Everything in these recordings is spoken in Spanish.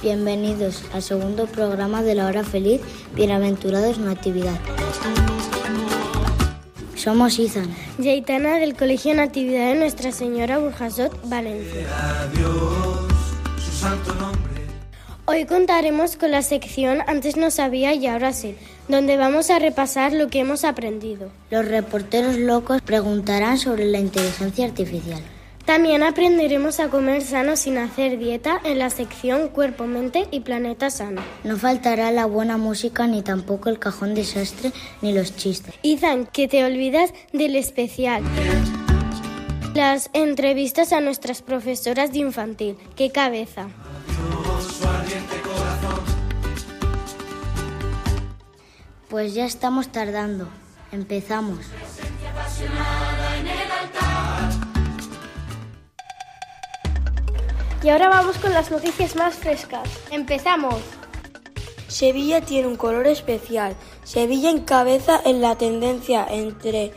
Bienvenidos al segundo programa de la hora feliz, Bienaventurados Natividad. Somos Izan. Yaitana del Colegio Natividad de Nuestra Señora Burjasot, Valencia. Hoy contaremos con la sección Antes no sabía y ahora sí, donde vamos a repasar lo que hemos aprendido. Los reporteros locos preguntarán sobre la inteligencia artificial. También aprenderemos a comer sano sin hacer dieta en la sección Cuerpo, Mente y Planeta Sano. No faltará la buena música ni tampoco el cajón desastre ni los chistes. Izan, que te olvidas del especial. Las entrevistas a nuestras profesoras de infantil. ¡Qué cabeza! Pues ya estamos tardando. Empezamos. Y ahora vamos con las noticias más frescas. Empezamos. Sevilla tiene un color especial. Sevilla encabeza en la tendencia entre,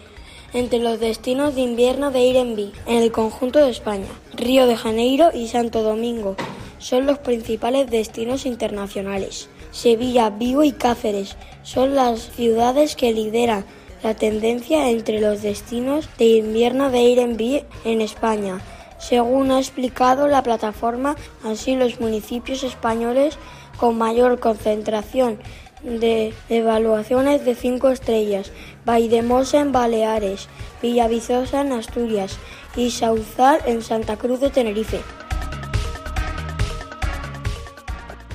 entre los destinos de invierno de Airbnb en el conjunto de España. Río de Janeiro y Santo Domingo son los principales destinos internacionales. Sevilla, Vigo y Cáceres son las ciudades que lideran la tendencia entre los destinos de invierno de Airbnb en España. Según ha explicado la plataforma, así los municipios españoles con mayor concentración de evaluaciones de cinco estrellas, Vaidemosa en Baleares, Villavizosa en Asturias y Sauzal en Santa Cruz de Tenerife.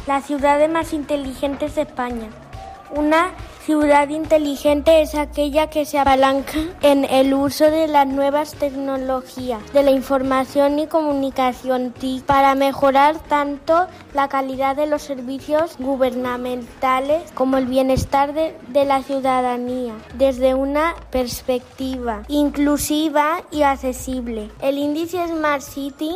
Las ciudades más inteligentes de España. Una ciudad inteligente es aquella que se apalanca en el uso de las nuevas tecnologías de la información y comunicación para mejorar tanto la calidad de los servicios gubernamentales como el bienestar de, de la ciudadanía desde una perspectiva inclusiva y accesible. El índice Smart City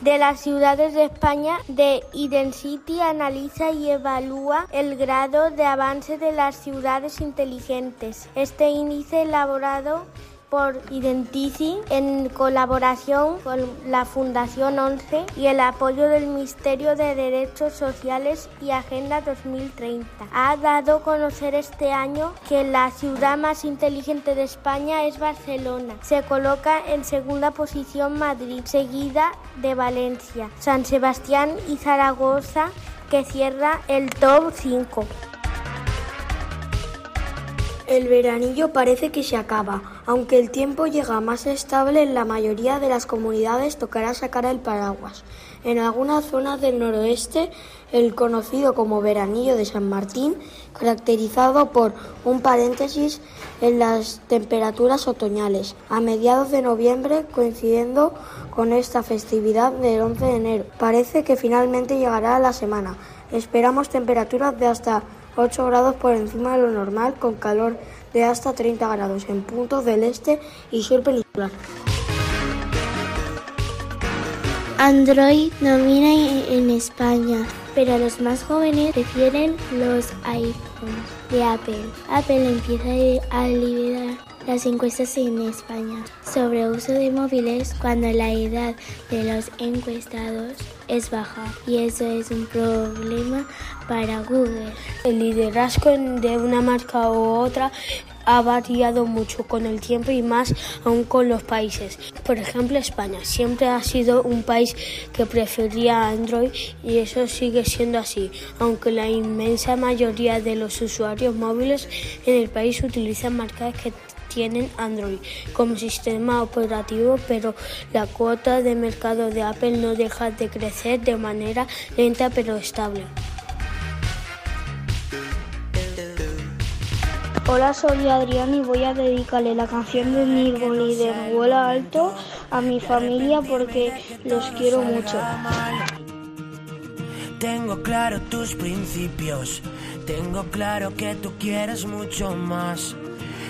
de las ciudades de España de Identity analiza y evalúa el grado de avance de las ciudades inteligentes. Este índice elaborado por Identici en colaboración con la Fundación 11 y el apoyo del Ministerio de Derechos Sociales y Agenda 2030. Ha dado a conocer este año que la ciudad más inteligente de España es Barcelona. Se coloca en segunda posición Madrid, seguida de Valencia, San Sebastián y Zaragoza, que cierra el top 5. El veranillo parece que se acaba. Aunque el tiempo llega más estable, en la mayoría de las comunidades tocará sacar el paraguas. En algunas zonas del noroeste, el conocido como veranillo de San Martín, caracterizado por un paréntesis en las temperaturas otoñales, a mediados de noviembre, coincidiendo con esta festividad del 11 de enero. Parece que finalmente llegará la semana. Esperamos temperaturas de hasta 8 grados por encima de lo normal, con calor de hasta 30 grados en puntos del este y sur peninsular. Android domina en España, pero los más jóvenes prefieren los iPhones de Apple. Apple empieza a liberar las encuestas en España sobre uso de móviles cuando la edad de los encuestados es baja y eso es un problema para Google. El liderazgo de una marca u otra ha variado mucho con el tiempo y más aún con los países. Por ejemplo, España siempre ha sido un país que prefería Android y eso sigue siendo así, aunque la inmensa mayoría de los usuarios móviles en el país utilizan marcas que tienen Android como sistema operativo, pero la cuota de mercado de Apple no deja de crecer de manera lenta pero estable. Hola, soy Adrián y voy a dedicarle la canción de Nirvana y de Vuela Alto a mi familia porque los quiero mucho. Tengo claro tus principios, tengo claro que tú quieres mucho más.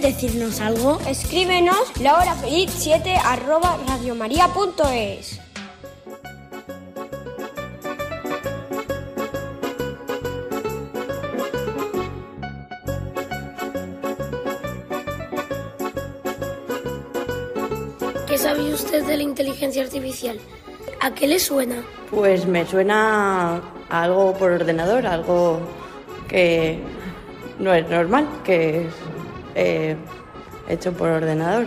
¿Quieres decirnos algo? Escríbenos la hora feliz 7 arroba radiomaria.es. ¿Qué sabe usted de la inteligencia artificial? ¿A qué le suena? Pues me suena a algo por ordenador, algo que no es normal, que es eh, hecho por ordenador,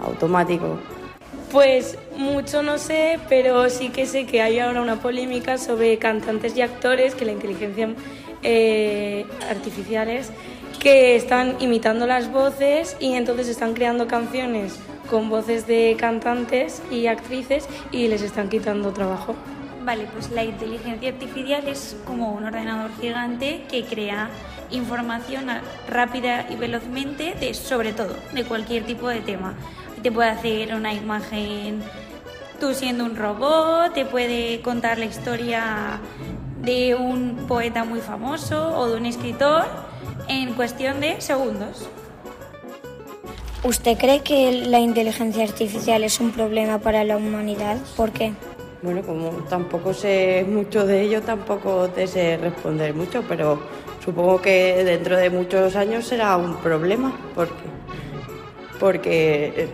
automático. Pues mucho no sé, pero sí que sé que hay ahora una polémica sobre cantantes y actores que la inteligencia eh, artificiales que están imitando las voces y entonces están creando canciones con voces de cantantes y actrices y les están quitando trabajo. Vale, pues la inteligencia artificial es como un ordenador gigante que crea información rápida y velozmente de sobre todo, de cualquier tipo de tema. Te puede hacer una imagen tú siendo un robot, te puede contar la historia de un poeta muy famoso o de un escritor en cuestión de segundos. ¿Usted cree que la inteligencia artificial es un problema para la humanidad? ¿Por qué? Bueno, como tampoco sé mucho de ello, tampoco te sé responder mucho, pero supongo que dentro de muchos años será un problema, porque, porque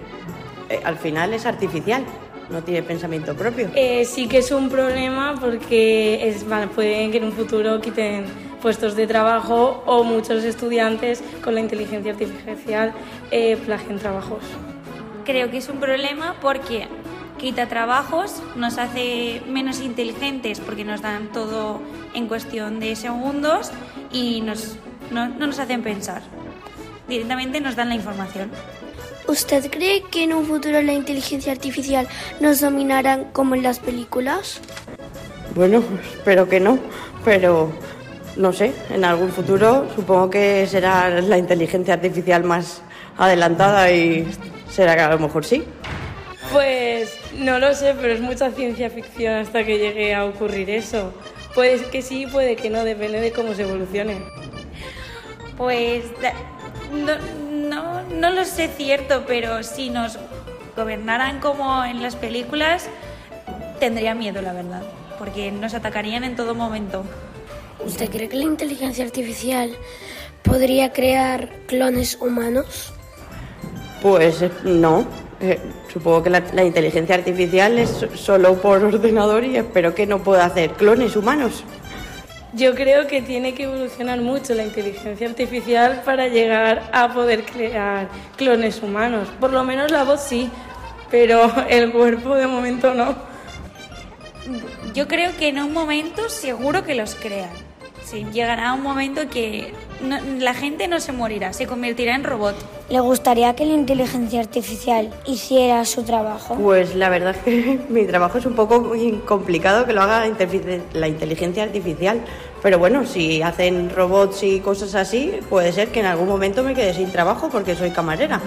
eh, al final es artificial, no tiene pensamiento propio. Eh, sí que es un problema porque es, pueden que en un futuro quiten puestos de trabajo o muchos estudiantes con la inteligencia artificial eh, plagien trabajos. Creo que es un problema porque quita trabajos, nos hace menos inteligentes porque nos dan todo en cuestión de segundos y nos, no, no nos hacen pensar. Directamente nos dan la información. ¿Usted cree que en un futuro la inteligencia artificial nos dominará como en las películas? Bueno, espero que no, pero no sé, en algún futuro supongo que será la inteligencia artificial más, adelantada y será que a lo mejor sí. Pues no lo sé, pero es mucha ciencia ficción hasta que llegue a ocurrir eso. Puede que sí, puede que no, depende de cómo se evolucione. Pues no, no, no lo sé cierto, pero si nos gobernaran como en las películas, tendría miedo, la verdad, porque nos atacarían en todo momento. ¿Usted cree que la inteligencia artificial podría crear clones humanos? Pues no. Eh, supongo que la, la, inteligencia artificial es solo por ordenador y espero que no pueda hacer clones humanos. Yo creo que tiene que evolucionar mucho la inteligencia artificial para llegar a poder crear clones humanos. Por lo menos la voz sí, pero el cuerpo de momento no. Yo creo que en un momento seguro que los crean. Sí, llegará un momento que no, la gente no se morirá, se convertirá en robot. ¿Le gustaría que la inteligencia artificial hiciera su trabajo? Pues la verdad es que mi trabajo es un poco complicado que lo haga la inteligencia artificial. Pero bueno, si hacen robots y cosas así, puede ser que en algún momento me quede sin trabajo porque soy camarera.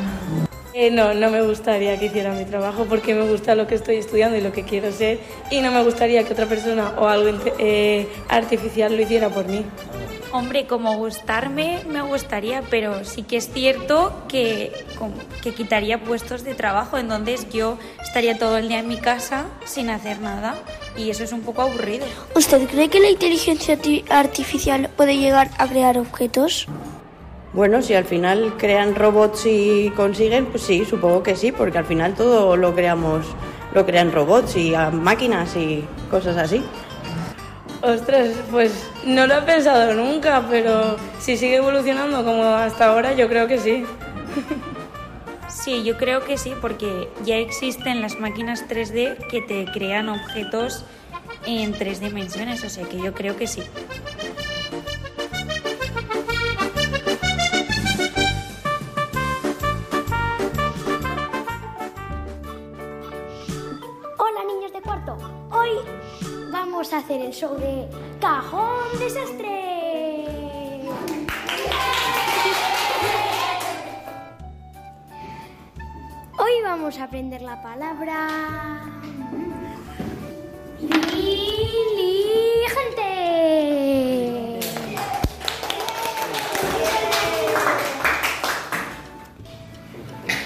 Eh, no, no me gustaría que hiciera mi trabajo porque me gusta lo que estoy estudiando y lo que quiero ser y no me gustaría que otra persona o algo eh, artificial lo hiciera por mí. Hombre, como gustarme, me gustaría, pero sí que es cierto que, que quitaría puestos de trabajo, entonces yo estaría todo el día en mi casa sin hacer nada y eso es un poco aburrido. ¿Usted cree que la inteligencia artificial puede llegar a crear objetos? Bueno, si al final crean robots y consiguen, pues sí, supongo que sí, porque al final todo lo creamos, lo crean robots y máquinas y cosas así. Ostras, pues no lo he pensado nunca, pero si sigue evolucionando como hasta ahora, yo creo que sí. Sí, yo creo que sí, porque ya existen las máquinas 3D que te crean objetos en tres dimensiones, o sea que yo creo que sí. Vamos a hacer el show de Cajón Desastre. Hoy vamos a aprender la palabra diligente.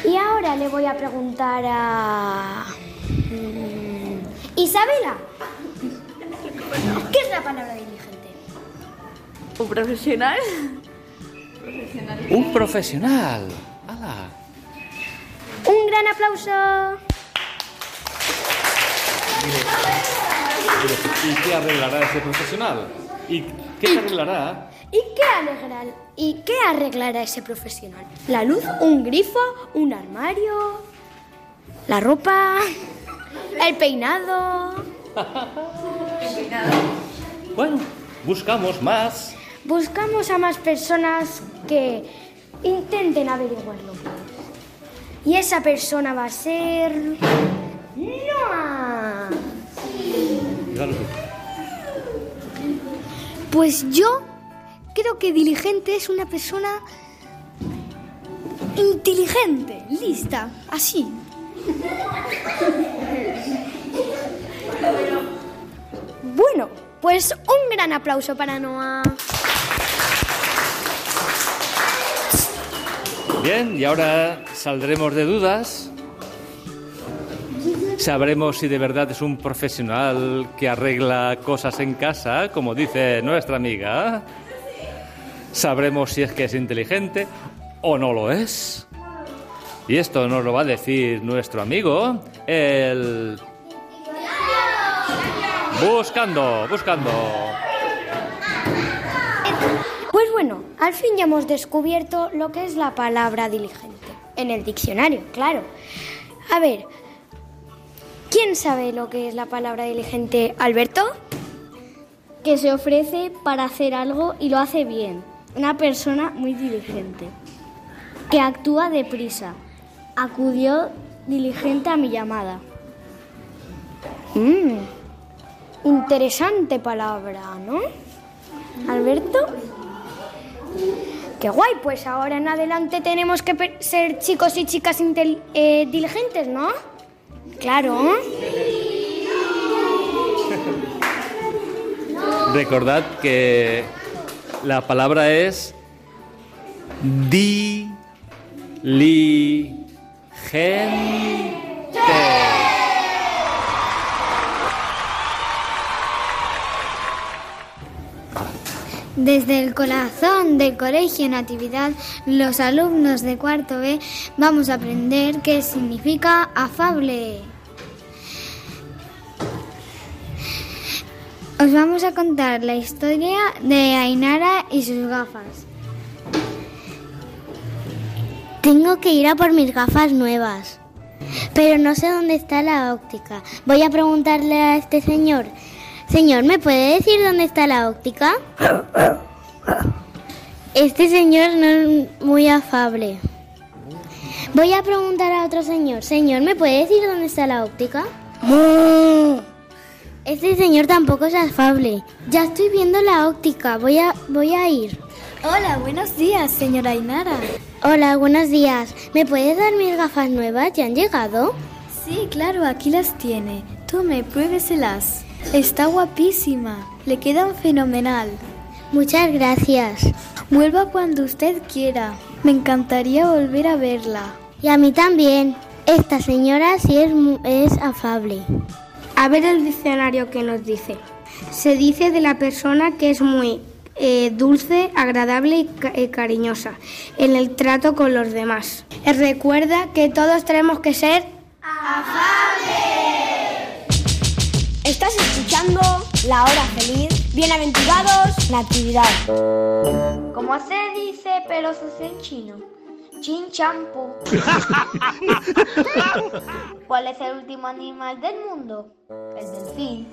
Y ahora le voy a preguntar a mm, Isabela. ¿Qué es la palabra diligente? Un profesional. Un profesional. ¡Hala! Un gran aplauso. ¿Y qué arreglará ese profesional? ¿Y qué arreglará? ¿Y qué, arreglará, ¿Y qué arreglará ese profesional? ¿La luz? ¿Un grifo? ¿Un armario? ¿La ropa? ¿El peinado? Bueno, buscamos más. Buscamos a más personas que intenten averiguarlo. Y esa persona va a ser. ¡Noah! Pues yo creo que diligente es una persona inteligente, lista, así. Bueno, pues un gran aplauso para Noah. Bien, y ahora saldremos de dudas. Sabremos si de verdad es un profesional que arregla cosas en casa, como dice nuestra amiga. Sabremos si es que es inteligente o no lo es. Y esto nos lo va a decir nuestro amigo, el Buscando, buscando. Pues bueno, al fin ya hemos descubierto lo que es la palabra diligente. En el diccionario, claro. A ver, ¿quién sabe lo que es la palabra diligente? ¿Alberto? Que se ofrece para hacer algo y lo hace bien. Una persona muy diligente. Que actúa deprisa. Acudió diligente a mi llamada. Mmm. Interesante palabra, ¿no? Alberto. Qué guay, pues ahora en adelante tenemos que ser chicos y chicas eh, diligentes, ¿no? Claro. Recordad que la palabra es di li gente. Desde el corazón del Colegio Natividad, los alumnos de cuarto B vamos a aprender qué significa afable. Os vamos a contar la historia de Ainara y sus gafas. Tengo que ir a por mis gafas nuevas, pero no sé dónde está la óptica. Voy a preguntarle a este señor. Señor, ¿me puede decir dónde está la óptica? Este señor no es muy afable. Voy a preguntar a otro señor. Señor, ¿me puede decir dónde está la óptica? Este señor tampoco es afable. Ya estoy viendo la óptica. Voy a, voy a ir. Hola, buenos días, señora Ainara. Hola, buenos días. ¿Me puedes dar mis gafas nuevas? ¿Ya han llegado? Sí, claro, aquí las tiene. Tome, pruébeselas. Está guapísima. Le quedan fenomenal. Muchas gracias. Vuelva cuando usted quiera. Me encantaría volver a verla. Y a mí también. Esta señora sí es, es afable. A ver el diccionario que nos dice. Se dice de la persona que es muy eh, dulce, agradable y eh, cariñosa en el trato con los demás. Recuerda que todos tenemos que ser afables. Estás escuchando La Hora Feliz. Bienaventurados, Natividad. ¿Cómo se dice pero es en chino? Chin champu. ¿Cuál es el último animal del mundo? El delfín.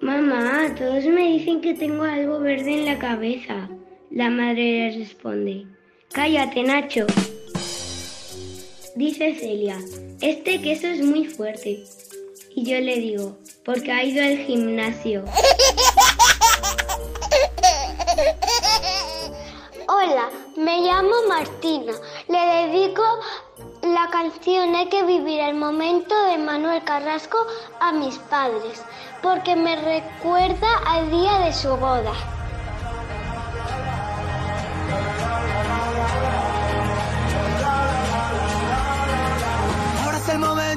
Mamá, todos me dicen que tengo algo verde en la cabeza. La madre le responde, cállate Nacho. Dice Celia, este queso es muy fuerte. Y yo le digo, porque ha ido al gimnasio. Hola, me llamo Martina. Le dedico la canción Hay que vivir el momento de Manuel Carrasco a mis padres, porque me recuerda al día de su boda.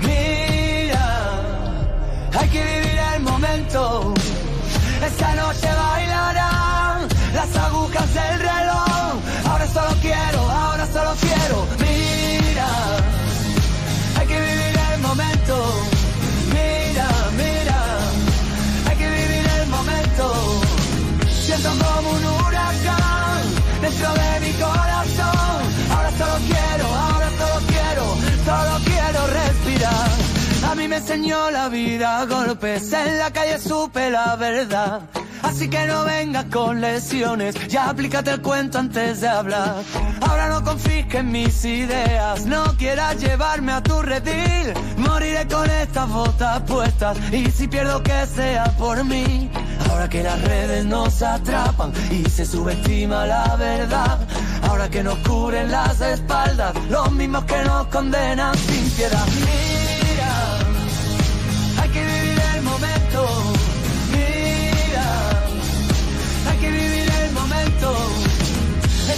Mira, hay que vivir el momento. Esta noche bailarán las agujas del reloj. Enseñó la vida golpes, en la calle supe la verdad. Así que no vengas con lesiones, ya aplícate el cuento antes de hablar. Ahora no confisques mis ideas, no quieras llevarme a tu redil. Moriré con estas botas puestas y si pierdo que sea por mí. Ahora que las redes nos atrapan y se subestima la verdad. Ahora que nos cubren las espaldas, los mismos que nos condenan sin piedad.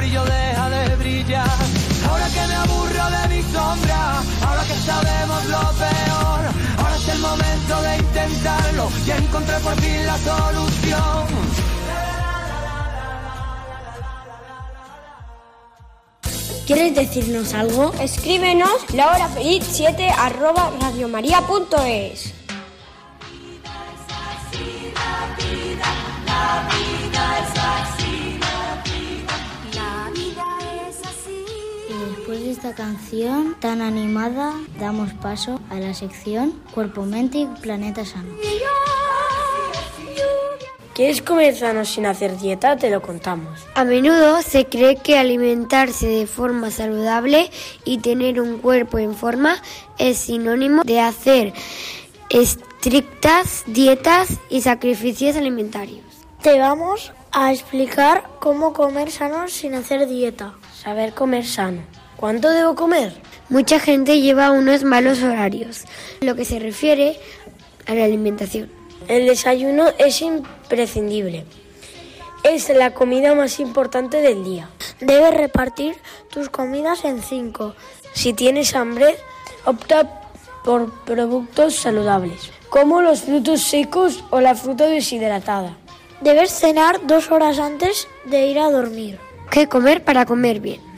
brillo deja de brillar. Ahora que me aburro de mi sombra, ahora que sabemos lo peor, ahora es el momento de intentarlo y encontrar por fin la solución. ¿Quieres decirnos algo? Escríbenos la hora feliz 7 arroba radiomaria.es. La vida es así, la vida, la vida. Esta canción tan animada, damos paso a la sección Cuerpo, Mente y Planeta Sano. ¿Quieres comer sano sin hacer dieta? Te lo contamos. A menudo se cree que alimentarse de forma saludable y tener un cuerpo en forma es sinónimo de hacer estrictas dietas y sacrificios alimentarios. Te vamos a explicar cómo comer sano sin hacer dieta. Saber comer sano. ¿Cuánto debo comer? Mucha gente lleva unos malos horarios, lo que se refiere a la alimentación. El desayuno es imprescindible. Es la comida más importante del día. Debes repartir tus comidas en cinco. Si tienes hambre, opta por productos saludables, como los frutos secos o la fruta deshidratada. Debes cenar dos horas antes de ir a dormir. ¿Qué comer para comer bien?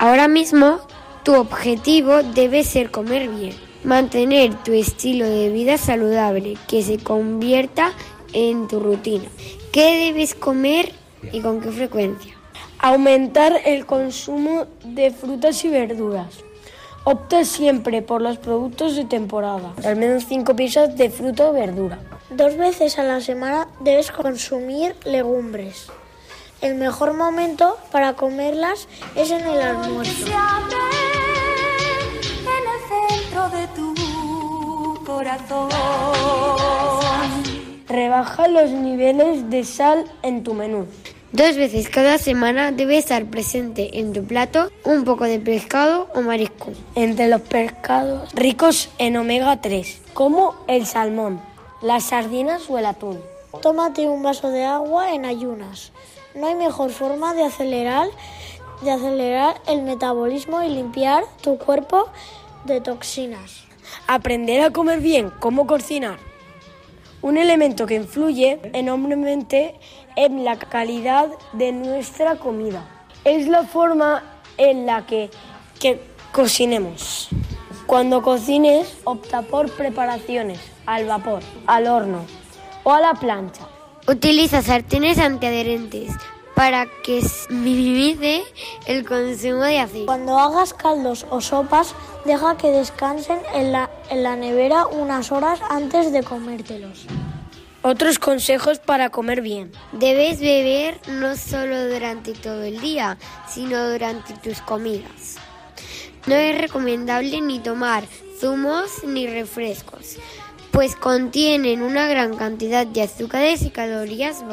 Ahora mismo, tu objetivo debe ser comer bien. Mantener tu estilo de vida saludable, que se convierta en tu rutina. ¿Qué debes comer y con qué frecuencia? Aumentar el consumo de frutas y verduras. Opta siempre por los productos de temporada, al menos 5 piezas de fruta o verdura. Dos veces a la semana debes consumir legumbres. El mejor momento para comerlas es en el almuerzo. En el centro de tu corazón. Rebaja los niveles de sal en tu menú. Dos veces cada semana debe estar presente en tu plato un poco de pescado o marisco. Entre los pescados ricos en omega 3, como el salmón, las sardinas o el atún. Tómate un vaso de agua en ayunas. No hay mejor forma de acelerar, de acelerar el metabolismo y limpiar tu cuerpo de toxinas. Aprender a comer bien, cómo cocinar. Un elemento que influye enormemente en la calidad de nuestra comida. Es la forma en la que, que cocinemos. Cuando cocines, opta por preparaciones al vapor, al horno o a la plancha. Utiliza sartenes antiadherentes para que minimice el consumo de aceite. Cuando hagas caldos o sopas, deja que descansen en la, en la nevera unas horas antes de comértelos. Otros consejos para comer bien. Debes beber no solo durante todo el día, sino durante tus comidas. No es recomendable ni tomar zumos ni refrescos, pues contienen una gran cantidad de azúcares y calorías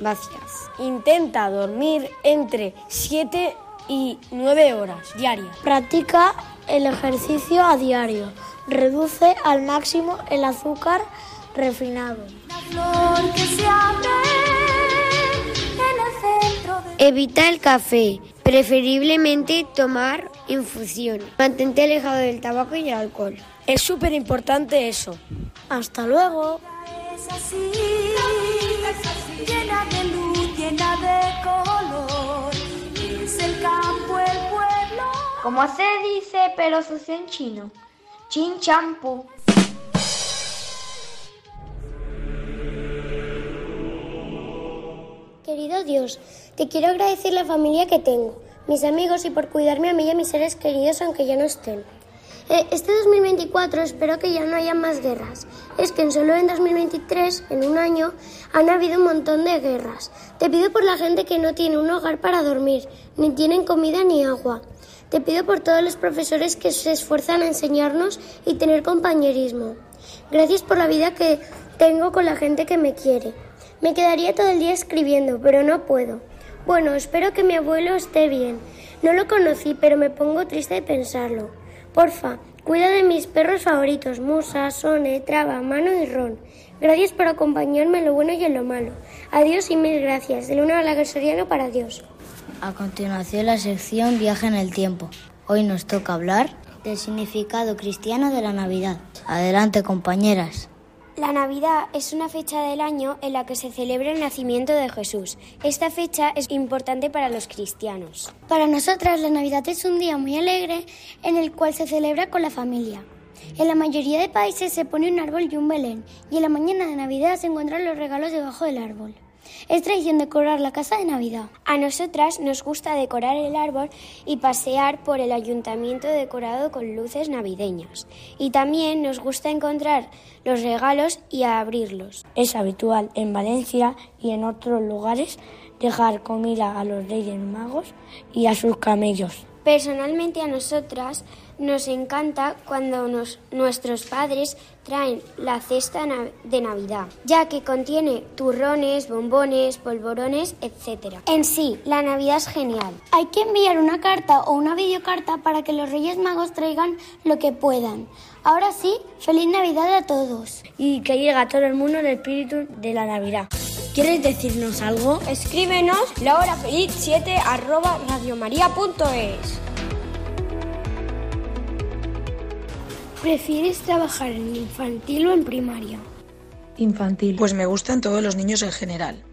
vacías. Intenta dormir entre 7 y 9 horas diarias. Practica el ejercicio a diario. Reduce al máximo el azúcar refinado. Evita el café, preferiblemente tomar infusiones. Mantente alejado del tabaco y el alcohol. Es súper importante eso. Hasta luego. Es así, llena de luz, llena de color. Es el campo, el pueblo. Como se dice, pero se hace en chino. Chin champú. Querido Dios, te quiero agradecer la familia que tengo, mis amigos y por cuidarme a mí y a mis seres queridos aunque ya no estén. Eh, Este 2024 espero que ya no haya más guerras. Es que en solo en 2023, en un año, han habido un montón de guerras. Te pido por la gente que no tiene un hogar para dormir, ni tienen comida ni agua. Te pido por todos los profesores que se esfuerzan a enseñarnos y tener compañerismo. Gracias por la vida que tengo con la gente que me quiere. Me quedaría todo el día escribiendo, pero no puedo. Bueno, espero que mi abuelo esté bien. No lo conocí, pero me pongo triste de pensarlo. Porfa, cuida de mis perros favoritos, Musa, Sone, Traba, Mano y Ron. Gracias por acompañarme en lo bueno y en lo malo. Adiós y mil gracias. De Luna Lagersoriano para Dios. A continuación la sección Viaje en el tiempo. Hoy nos toca hablar del significado cristiano de la Navidad. Adelante, compañeras. La Navidad es una fecha del año en la que se celebra el nacimiento de Jesús. Esta fecha es importante para los cristianos. Para nosotras la Navidad es un día muy alegre en el cual se celebra con la familia. En la mayoría de países se pone un árbol y un belén, y en la mañana de Navidad se encuentran los regalos debajo del árbol. Es tradición decorar la casa de Navidad. A nosotras nos gusta decorar el árbol y pasear por el ayuntamiento decorado con luces navideñas. Y también nos gusta encontrar los regalos y abrirlos. Es habitual en Valencia y en otros lugares dejar comida a los Reyes Magos y a sus camellos. Personalmente a nosotras nos encanta cuando nuestros padres traen la cesta de Navidad, ya que contiene turrones, bombones, polvorones, etc. En sí, la Navidad es genial. Hay que enviar una carta o una videocarta para que los Reyes Magos traigan lo que puedan. Ahora sí, feliz Navidad a todos. Y que llegue a todo el mundo el espíritu de la Navidad. ¿Quieres decirnos algo? Escríbenos la hora feliz 7 arroba ¿Prefieres trabajar en infantil o en primaria? Infantil. Pues me gustan todos los niños en general.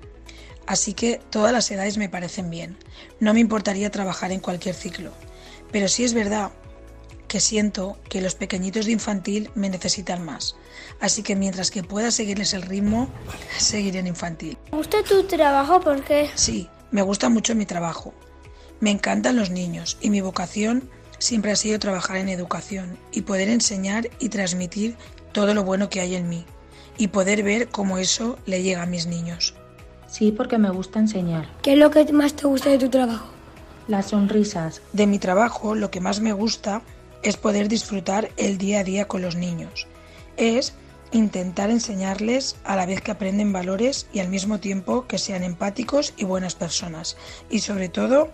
Así que todas las edades me parecen bien. No me importaría trabajar en cualquier ciclo. Pero sí es verdad que siento que los pequeñitos de infantil me necesitan más. Así que mientras que pueda seguirles el ritmo, seguiré en infantil. ¿Te gusta tu trabajo? ¿Por qué? Sí, me gusta mucho mi trabajo. Me encantan los niños y mi vocación siempre ha sido trabajar en educación y poder enseñar y transmitir todo lo bueno que hay en mí y poder ver cómo eso le llega a mis niños. Sí, porque me gusta enseñar. ¿Qué es lo que más te gusta de tu trabajo? Las sonrisas. De mi trabajo lo que más me gusta es poder disfrutar el día a día con los niños. Es intentar enseñarles a la vez que aprenden valores y al mismo tiempo que sean empáticos y buenas personas. Y sobre todo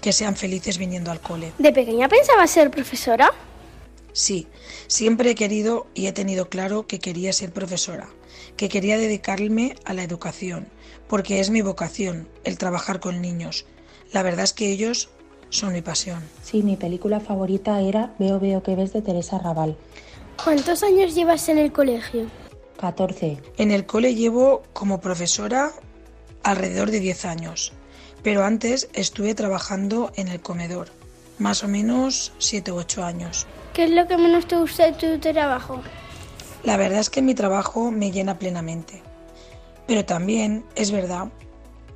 que sean felices viniendo al cole. ¿De pequeña pensaba ser profesora? Sí, siempre he querido y he tenido claro que quería ser profesora, que quería dedicarme a la educación, porque es mi vocación, el trabajar con niños. La verdad es que ellos son mi pasión. Sí, mi película favorita era Veo, veo que ves de Teresa Raval. ¿Cuántos años llevas en el colegio? 14. En el cole llevo como profesora alrededor de 10 años pero antes estuve trabajando en el comedor, más o menos 7 u 8 años. ¿Qué es lo que menos te gusta de tu trabajo? La verdad es que mi trabajo me llena plenamente, pero también es verdad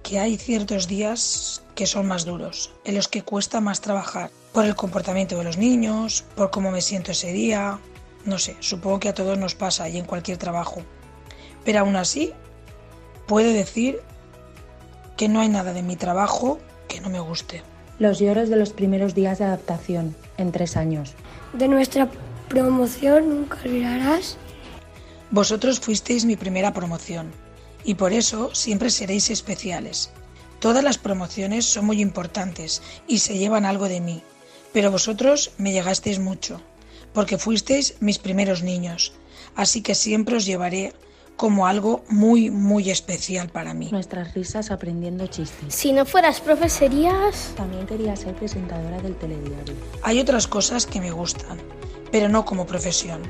que hay ciertos días que son más duros, en los que cuesta más trabajar, por el comportamiento de los niños, por cómo me siento ese día, no sé, supongo que a todos nos pasa y en cualquier trabajo. Pero aún así, puedo decir que no hay nada de mi trabajo que no me guste. Los lloros de los primeros días de adaptación, en tres años. ¿De nuestra promoción nunca olvidarás? Vosotros fuisteis mi primera promoción y por eso siempre seréis especiales. Todas las promociones son muy importantes y se llevan algo de mí, pero vosotros me llegasteis mucho, porque fuisteis mis primeros niños, así que siempre os llevaré como algo muy, muy especial para mí. Nuestras risas aprendiendo chistes. Si no fueras profe, serías... También quería ser presentadora del telediario. Hay otras cosas que me gustan, pero no como profesión.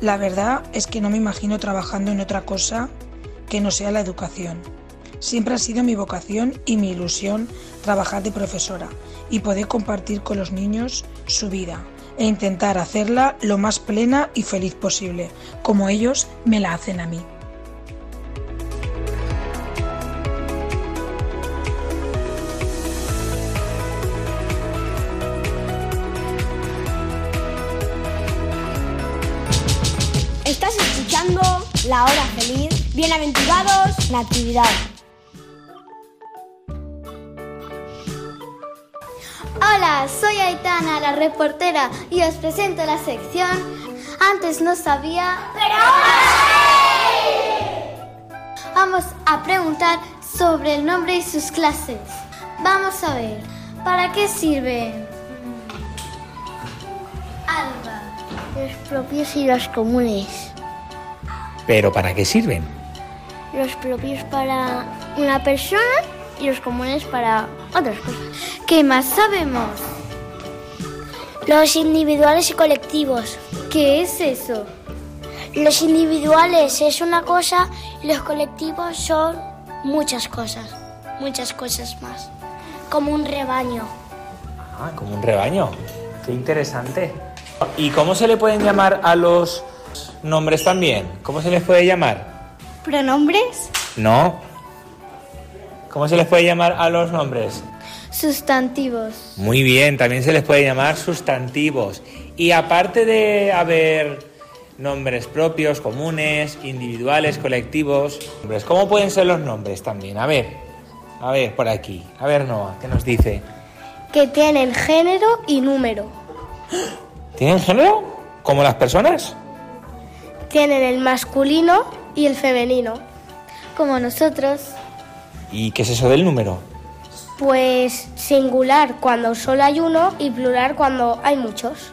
La verdad es que no me imagino trabajando en otra cosa que no sea la educación. Siempre ha sido mi vocación y mi ilusión trabajar de profesora y poder compartir con los niños su vida e intentar hacerla lo más plena y feliz posible, como ellos me la hacen a mí. La hora feliz, bienaventurados, Natividad. Hola, soy Aitana, la reportera, y os presento la sección Antes no sabía, pero Vamos a preguntar sobre el nombre y sus clases. Vamos a ver, ¿para qué sirven? Alba. Los propios y los comunes. ¿Pero para qué sirven? Los propios para una persona y los comunes para otras cosas. ¿Qué más sabemos? Los individuales y colectivos. ¿Qué es eso? Los individuales es una cosa y los colectivos son muchas cosas, muchas cosas más. Como un rebaño. Ah, como un rebaño. Qué interesante. ¿Y cómo se le pueden llamar a los nombres también? ¿Cómo se les puede llamar? ¿Pronombres? No. ¿Cómo se les puede llamar a los nombres? Sustantivos. Muy bien, también se les puede llamar sustantivos. Y aparte de haber nombres propios, comunes, individuales, colectivos, ¿cómo pueden ser los nombres también? A ver, a ver, por aquí. A ver, Noah, ¿qué nos dice? Que tienen género y número. ¿Tienen género? ¿Como las personas? Tienen el masculino y el femenino. Como nosotros. ¿Y qué es eso del número? Pues singular cuando solo hay uno y plural cuando hay muchos.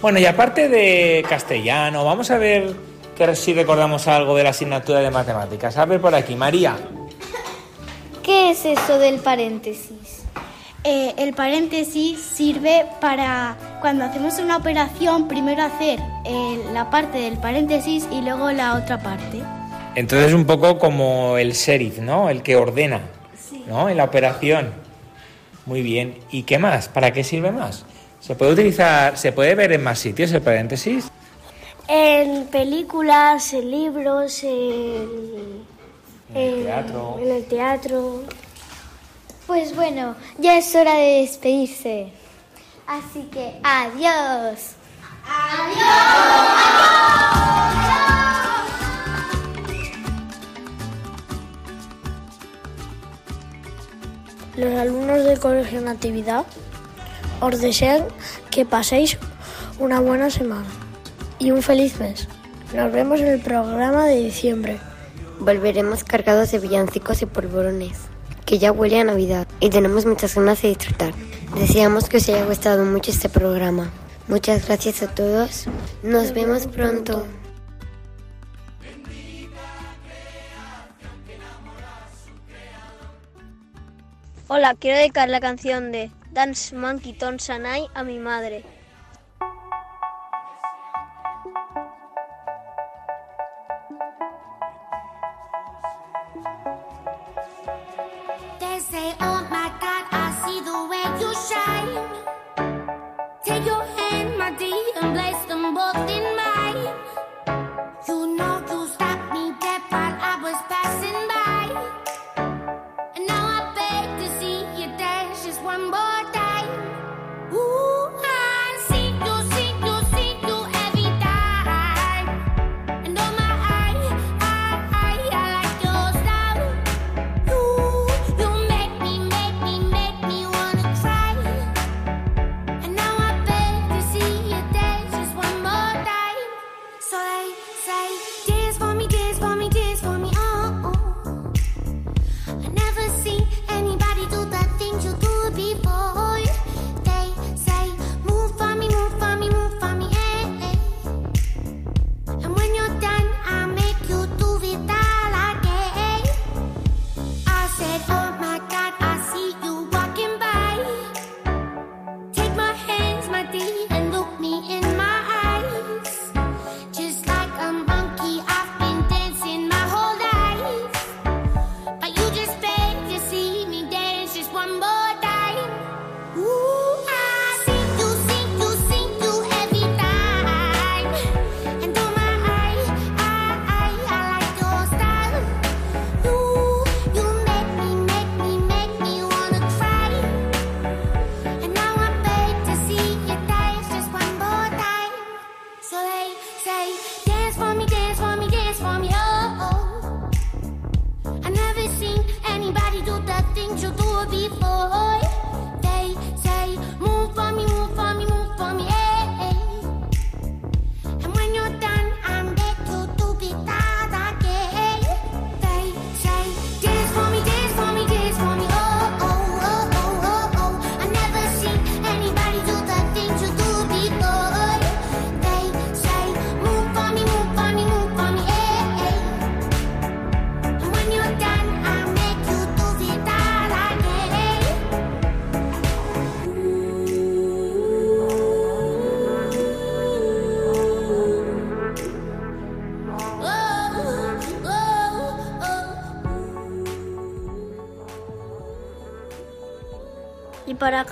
Bueno, y aparte de castellano, vamos a ver que si recordamos algo de la asignatura de matemáticas. A ver por aquí, María. ¿Qué es eso del paréntesis? Eh, el paréntesis sirve para cuando hacemos una operación, primero hacer eh, la parte del paréntesis y luego la otra parte. Entonces un poco como el sheriff, ¿no? El que ordena, ¿no? En la operación. Muy bien. ¿Y qué más? ¿Para qué sirve más? ¿Se puede utilizar, se puede ver en más sitios el paréntesis? En películas, en libros, en, En el teatro. en el teatro. Pues bueno, ya es hora de despedirse. Así que adiós. Los alumnos del Colegio Natividad os desean que paséis una buena semana y un feliz mes. Nos vemos en el programa de diciembre. Volveremos cargados de villancicos y polvorones, que ya huele a Navidad y tenemos muchas ganas de disfrutar. Deseamos que os haya gustado mucho este programa. Muchas gracias a todos. Nos vemos pronto. Hola, quiero dedicar la canción de Dance Monkey Ton Sanai a mi madre. both in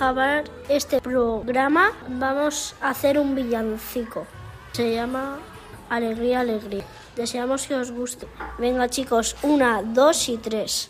acabar este programa vamos a hacer un villancico. Se llama Alegría, Alegría. Deseamos que os guste. Venga chicos, una, dos y tres.